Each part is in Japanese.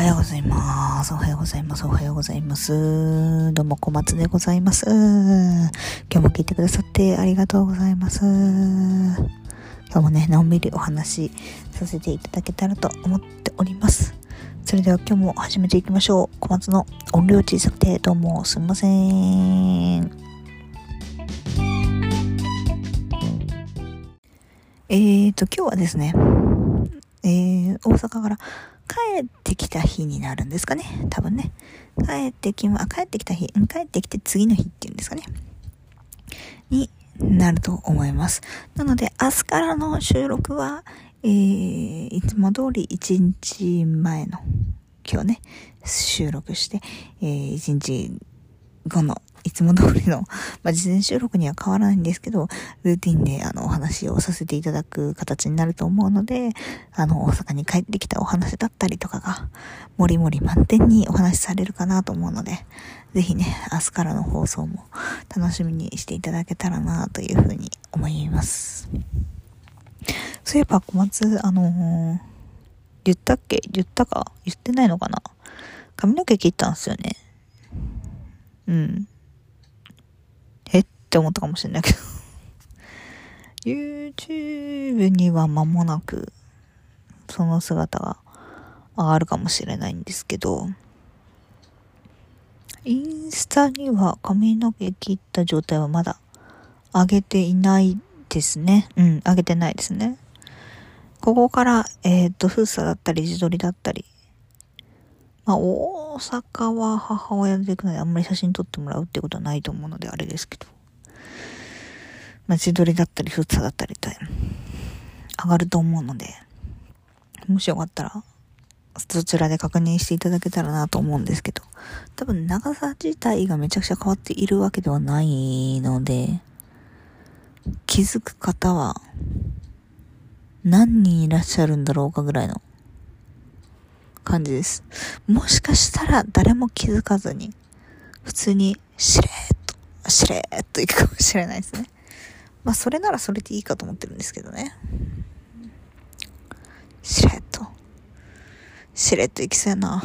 はようございます。おはようございます。おはようございます。どうも小松でございます。今日も聞いてくださってありがとうございます。今日もね、のんびりお話しさせていただけたらと思っております。それでは今日も始めていきましょう。小松の音量小さくてどうもすみません。えーと、今日はですね、えー、大阪から帰ってきた日になるんですかね。多分ね。帰ってきま、帰ってきた日、帰ってきて次の日っていうんですかね。になると思います。なので、明日からの収録は、えー、いつも通り1日前の、今日ね、収録して、えー、1日後のいつも通りの、まあ、事前収録には変わらないんですけど、ルーティンであのお話をさせていただく形になると思うので、あの、大阪に帰ってきたお話だったりとかが、もりもり満点にお話しされるかなと思うので、ぜひね、明日からの放送も楽しみにしていただけたらなというふうに思います。そういえば小松、あのー、言ったっけ？言ったか？言ってないのかな？髪の毛切ったんすよね。うん。って思ったかもしれないけど YouTube には間もなくその姿が上がるかもしれないんですけど、インスタには髪の毛切った状態はまだ上げていないですね。うん、上げてないですね。ここから、えっ、ー、と、封鎖だったり、自撮りだったり、まあ、大阪は母親で行くのであんまり写真撮ってもらうってことはないと思うのであれですけど。まあ、自撮りだったり、フッサだったりと、上がると思うので、もしよかったら、そちらで確認していただけたらなと思うんですけど、多分長さ自体がめちゃくちゃ変わっているわけではないので、気づく方は何人いらっしゃるんだろうかぐらいの感じです。もしかしたら誰も気づかずに、普通にしれーっと、しれーっといくかもしれないですね。まあ、それならそれでいいかと思ってるんですけどね。しれっと。しれっといきそうやな。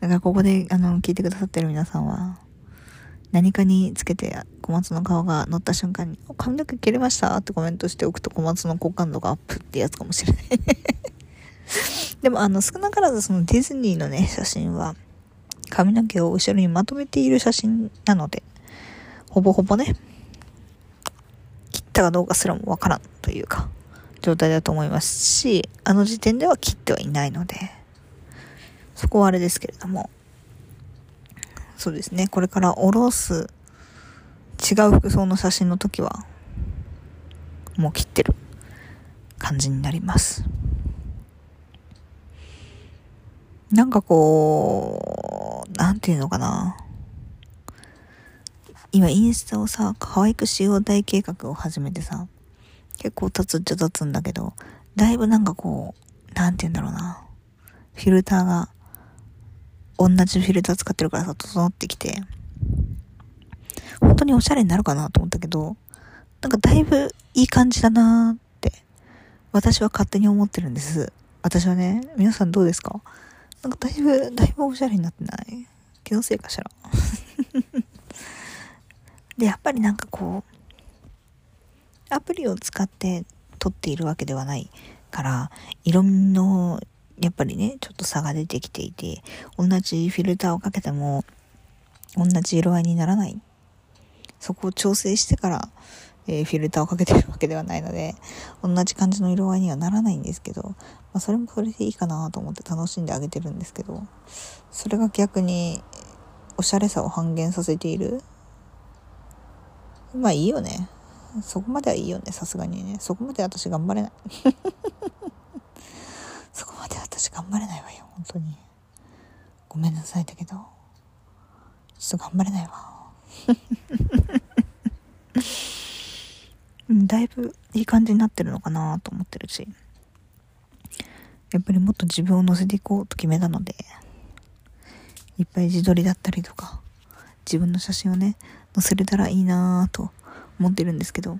だからここで、あの、聞いてくださってる皆さんは、何かにつけて小松の顔が乗った瞬間に、髪の毛切れました？ってコメントしておくと小松の好感度がアップってやつかもしれない でもあの少なからずそのディズニーのね、写真は髪の毛を後ろにまとめている写真なので、ほぼほぼね、切ったかどうかすらもわからんというか、状態だと思いますし、あの時点では切ってはいないので、そこはあれですけれども、そうですね、これからおろす違う服装の写真の時は、もう切ってる感じになります。なんかこう、なんていうのかな。今インスタをさ、可愛くしよう大計画を始めてさ、結構経つっちゃ経つんだけど、だいぶなんかこう、なんて言うんだろうな。フィルターが、同じフィルター使ってるからさ、整ってきて、本当におしゃれになるかなと思ったけど、なんかだいぶいい感じだなーって、私は勝手に思ってるんです。私はね、皆さんどうですか？なんかだいぶ、だいぶおしゃれになってない？気のせいかしら？で、やっぱりなんかこう、アプリを使って撮っているわけではないから、色味の、やっぱりね、ちょっと差が出てきていて、同じフィルターをかけても、同じ色合いにならない。そこを調整してから、えー、フィルターをかけてるわけではないので、同じ感じの色合いにはならないんですけど、まあ、それもそれでいいかなと思って楽しんであげてるんですけど、それが逆に、おしゃれさを半減させているまあいいよね。そこまではいいよね、さすがにね。そこまで私頑張れない。そこまで私頑張れないわよ、本当に。ごめんなさいだけど、ちょっと頑張れないわ。だいぶいい感じになってるのかなと思ってるし。やっぱりもっと自分を乗せていこうと決めたので、いっぱい自撮りだったりとか、自分の写真をね、載せれたらいいなぁと思ってるんですけど、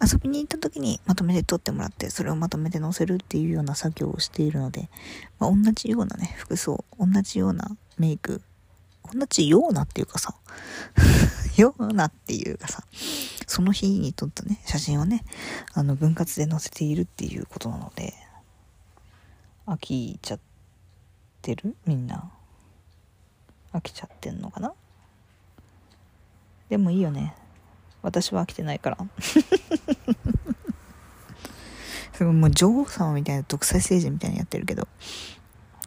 遊びに行った時にまとめて撮ってもらって、それをまとめて載せるっていうような作業をしているので、まあ、同じようなね、服装、同じようなメイク、同じようなっていうかさ、ようなっていうかさ、その日に撮ったね、写真をね、あの、分割で載せているっていうことなので、飽きちゃってる？みんな。飽きちゃってんのかな？でもいいよね。私は飽きてないから。すごいもう女王様みたいな独裁政治みたいにやってるけど。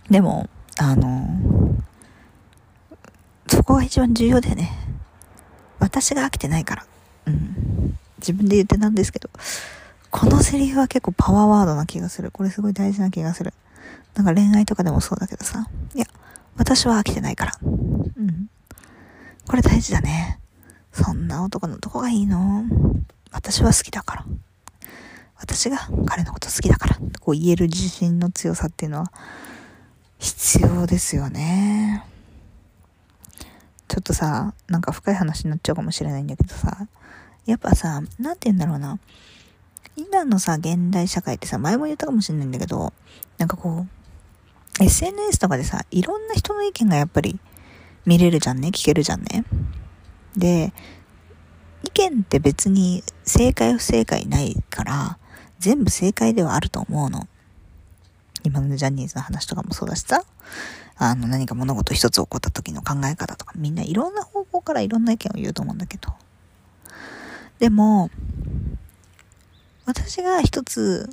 でも、あのそこが一番重要だよね。私が飽きてないから。うん。自分で言ってなんですけど、このセリフは結構パワーワードな気がする。これすごい大事な気がする。なんか恋愛とかでもそうだけどさ。いや、私は飽きてないから。うん。これ大事だね。そんな男のどこがいいの？私は好きだから。私が彼のこと好きだから。こう言える自信の強さっていうのは必要ですよね。ちょっとさ、なんか深い話になっちゃうかもしれないんだけどさ、やっぱさ、なんて言うんだろうな。今のさ、現代社会ってさ、前も言ったかもしれないんだけど、なんかこう、SNS とかでさ、いろんな人の意見がやっぱり見れるじゃんね、聞けるじゃんね。で、意見って別に正解不正解ないから、全部正解ではあると思うの。今のジャニーズの話とかもそうだしさ、あの何か物事一つ起こった時の考え方とか、みんないろんな方向からいろんな意見を言うと思うんだけど。でも、私が一つ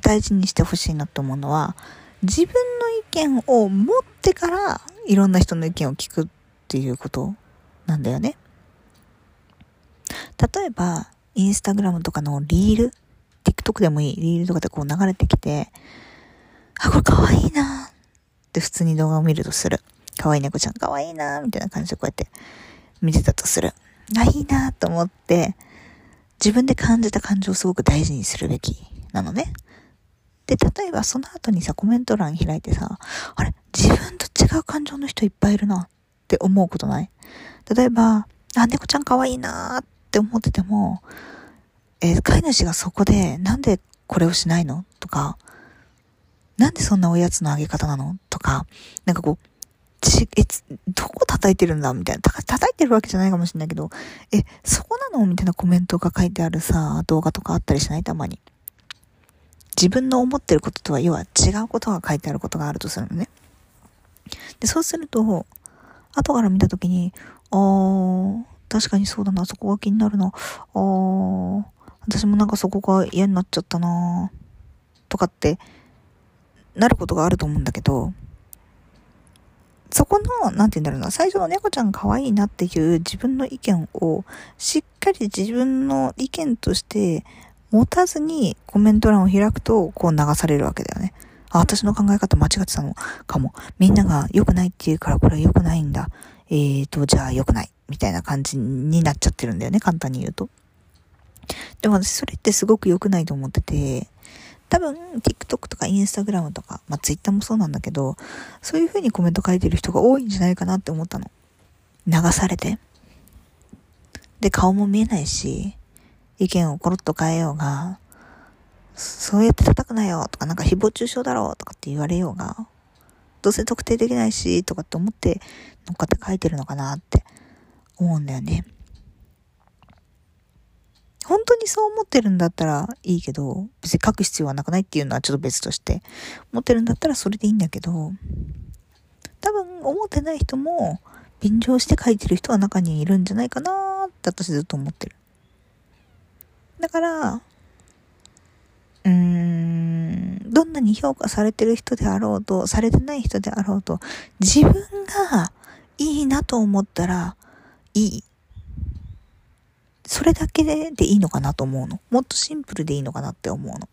大事にしてほしいなと思うのは、自分の意見を持ってからいろんな人の意見を聞くっていうことなんだよね。例えば、インスタグラムとかのリール、TikTok でもいい、リールとかでこう流れてきて、あ、これかわいいなって普通に動画を見るとする。かわいい猫ちゃんかわいいなみたいな感じでこうやって見てたとする。あ、いいなと思って、自分で感じた感情をすごく大事にするべきなのね。で、例えばその後にさ、コメント欄開いてさ、あれ、自分と違う感情の人いっぱいいるなって思うことない？例えば、あ、猫ちゃん可愛いなーって思ってても、えー、飼い主がそこで、なんでこれをしないの？とか、なんでそんなおやつのあげ方なの？とか、なんかこう、ち、え、どこ叩いてるんだ？みたいな。た、叩いてるわけじゃないかもしれないけど、え、そこなの？みたいなコメントが書いてあるさ、動画とかあったりしない？たまに。自分の思ってることとは、要は違うことが書いてあることがあるとするのね。で、そうすると、後から見たときに、あー、確かにそうだな、そこが気になるな。あー、私もなんかそこが嫌になっちゃったなとかって、なることがあると思うんだけど、そこの、なんて言うんだろうな、最初の猫ちゃん可愛いなっていう自分の意見を、しっかり自分の意見として持たずにコメント欄を開くと、こう流されるわけだよね。あ、私の考え方間違ってたのかも。みんなが良くないって言うからこれは良くないんだ。えーと、じゃあ良くない。みたいな感じになっちゃってるんだよね、簡単に言うと。でも私それってすごく良くないと思ってて、多分 TikTok とか Instagram とか、まあ Twitter もそうなんだけど、そういう風にコメント書いてる人が多いんじゃないかなって思ったの。流されて。で、顔も見えないし、意見をコロッと変えようが、そうやって叩くなよとか、なんか誹謗中傷だろうとかって言われようが、どうせ特定できないし、とかって思って乗っかって書いてるのかなって思うんだよね。本当にそう思ってるんだったらいいけど、別に書く必要はなくないっていうのはちょっと別として、思ってるんだったらそれでいいんだけど、多分思ってない人も便乗して書いてる人は中にいるんじゃないかなって私ずっと思ってる。だから、うん、どんなに評価されてる人であろうと、されてない人であろうと、自分がいいなと思ったらいい。それだけでいいのかなと思うの。もっとシンプルでいいのかなって思うの。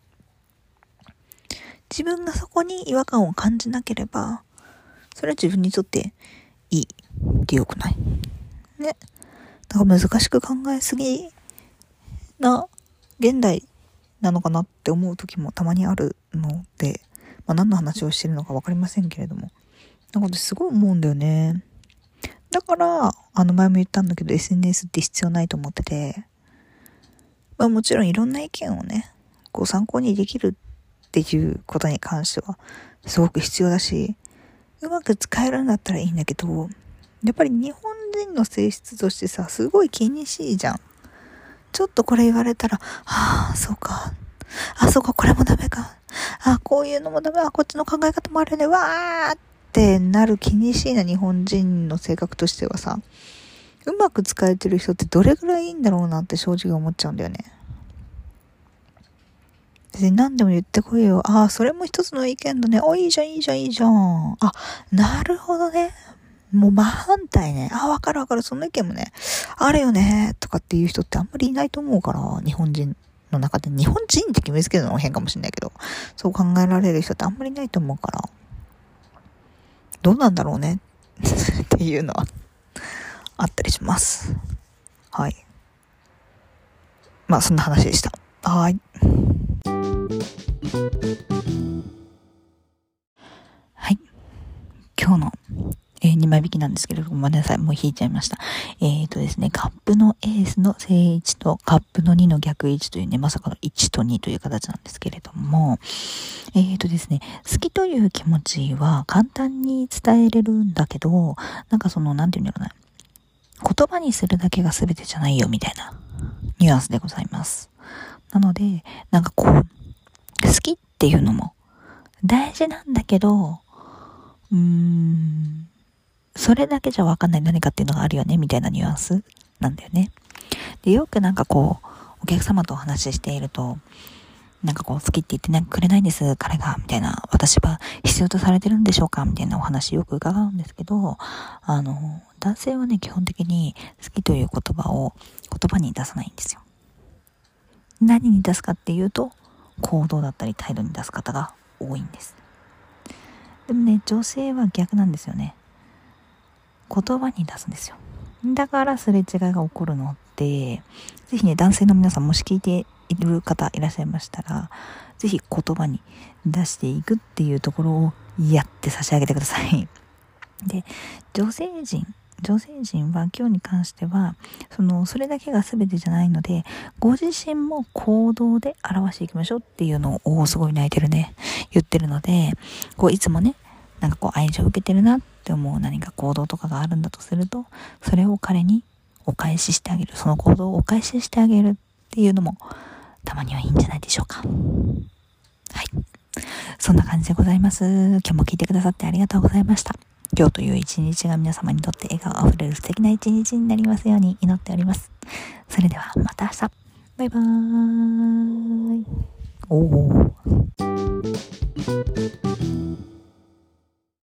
自分がそこに違和感を感じなければ、それは自分にとっていいってよくないね。なんか難しく考えすぎな現代なのかなって思う時もたまにあるので、まあ、何の話をしてるのか分かりませんけれども。なんかすごい思うんだよね。だから、あの前も言ったんだけど SNS って必要ないと思ってて、まあもちろんいろんな意見をね、ご参考にできるっていうことに関しては、すごく必要だし、うまく使えるんだったらいいんだけど、やっぱり日本人の性質としてさ、すごい気にしいじゃん。ちょっとこれ言われたら、はあ、そうか。あ、そうか、これもダメか。あ、こういうのもダメ。あ、こっちの考え方もあるね。わーってなる気にしいな日本人の性格としてはさ、うまく使えてる人ってどれぐらいいいんだろうなって正直思っちゃうんだよね。別に何でも言ってこいよ。ああ、それも一つの意見だね。お、いいじゃん、いいじゃん、いいじゃん。あ、なるほどね。もう真反対ね。あ、わかるわかる。その意見もね、あるよね。とかっていう人ってあんまりいないと思うから、日本人の中で。日本人って決めつけるのも変かもしれないけど、そう考えられる人ってあんまりいないと思うから、どうなんだろうね。っていうのは、あったりします。はい。まあ、そんな話でした。はい。はい。えー、2枚引きなんですけれども、ごめんなさい。もう引いちゃいました。えっ、ー、とですね、カップのエースの正位置とカップの2の逆位置というね、まさかの1と2という形なんですけれども、えっ、ー、とですね、好きという気持ちは簡単に伝えれるんだけど、なんかその、なんて言うんだろうな。言葉にするだけが全てじゃないよ、みたいなニュアンスでございます。なので、なんかこう、好きっていうのも大事なんだけど、うーん、それだけじゃわかんない何かっていうのがあるよね、みたいなニュアンスなんだよね。で、よくなんかこう、お客様とお話ししていると、なんかこう、好きって言って、くれないんです、彼が、みたいな、私は必要とされてるんでしょうかみたいなお話よく伺うんですけど、あの、男性はね、基本的に好きという言葉を言葉に出さないんですよ。何に出すかっていうと、行動だったり態度に出す方が多いんです。でもね、女性は逆なんですよね。言葉に出すんですよ。だからすれ違いが起こるので、ぜひね、男性の皆さんもし聞いている方いらっしゃいましたら、ぜひ言葉に出していくっていうところをやって差し上げてください。で、女性陣、女性陣は今日に関しては、その、それだけが全てじゃないので、ご自身も行動で表していきましょうっていうのを、おすごい泣いてるね、言ってるので、こう、いつもね、なんかこう、愛情を受けてるなって思う何か行動とかがあるんだとすると、それを彼にお返ししてあげる。その行動をお返ししてあげるっていうのも、たまにはいいんじゃないでしょうか。はい。そんな感じでございます。今日も聞いてくださってありがとうございました。今日という一日が皆様にとって笑顔あふれる素敵な一日になりますように祈っております。それではまた明日。バイバーイ。おー。